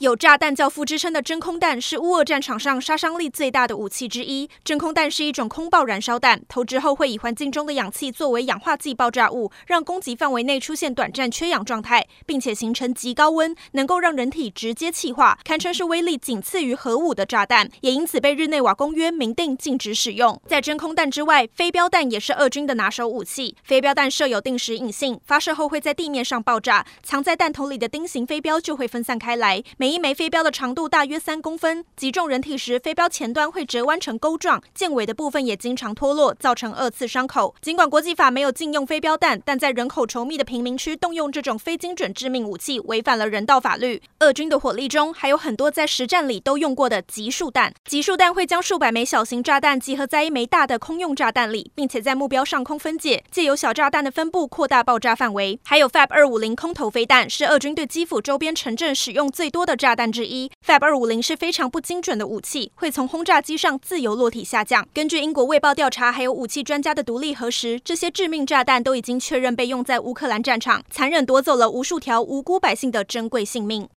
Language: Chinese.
有“炸弹教父”之称的真空弹是乌俄战场上杀伤力最大的武器之一。真空弹是一种空爆燃烧弹，投掷后会以环境中的氧气作为氧化剂爆炸物，让攻击范围内出现短暂缺氧状态，并且形成极高温，能够让人体直接气化，堪称是威力仅次于核武的炸弹，也因此被日内瓦公约明定禁止使用。在真空弹之外，飞镖弹也是俄军的拿手武器。飞镖弹设有定时引信，发射后会在地面上爆炸，藏在弹头里的钉形飞镖就会分散开来。每一枚飞镖的长度大约三公分，击中人体时，飞镖前端会折弯成钩状，舰尾的部分也经常脱落，造成二次伤口。尽管国际法没有禁用飞镖弹，但在人口稠密的贫民区动用这种非精准致命武器，违反了人道法律。俄军的火力中还有很多在实战里都用过的集束弹，集束弹会将数百枚小型炸弹集合在一枚大的空用炸弹里，并且在目标上空分解，借由小炸弹的分布扩大爆炸范围。还有 FAB 二五零空投飞弹，是俄军对基辅周边城镇使用最多的炸弹。之一，FAB 二五零是非常不精准的武器，会从轰炸机上自由落体下降。根据英国卫报调查，还有武器专家的独立核实，这些致命炸弹都已经确认被用在乌克兰战场，残忍夺走了无数条无辜百姓的珍贵性命。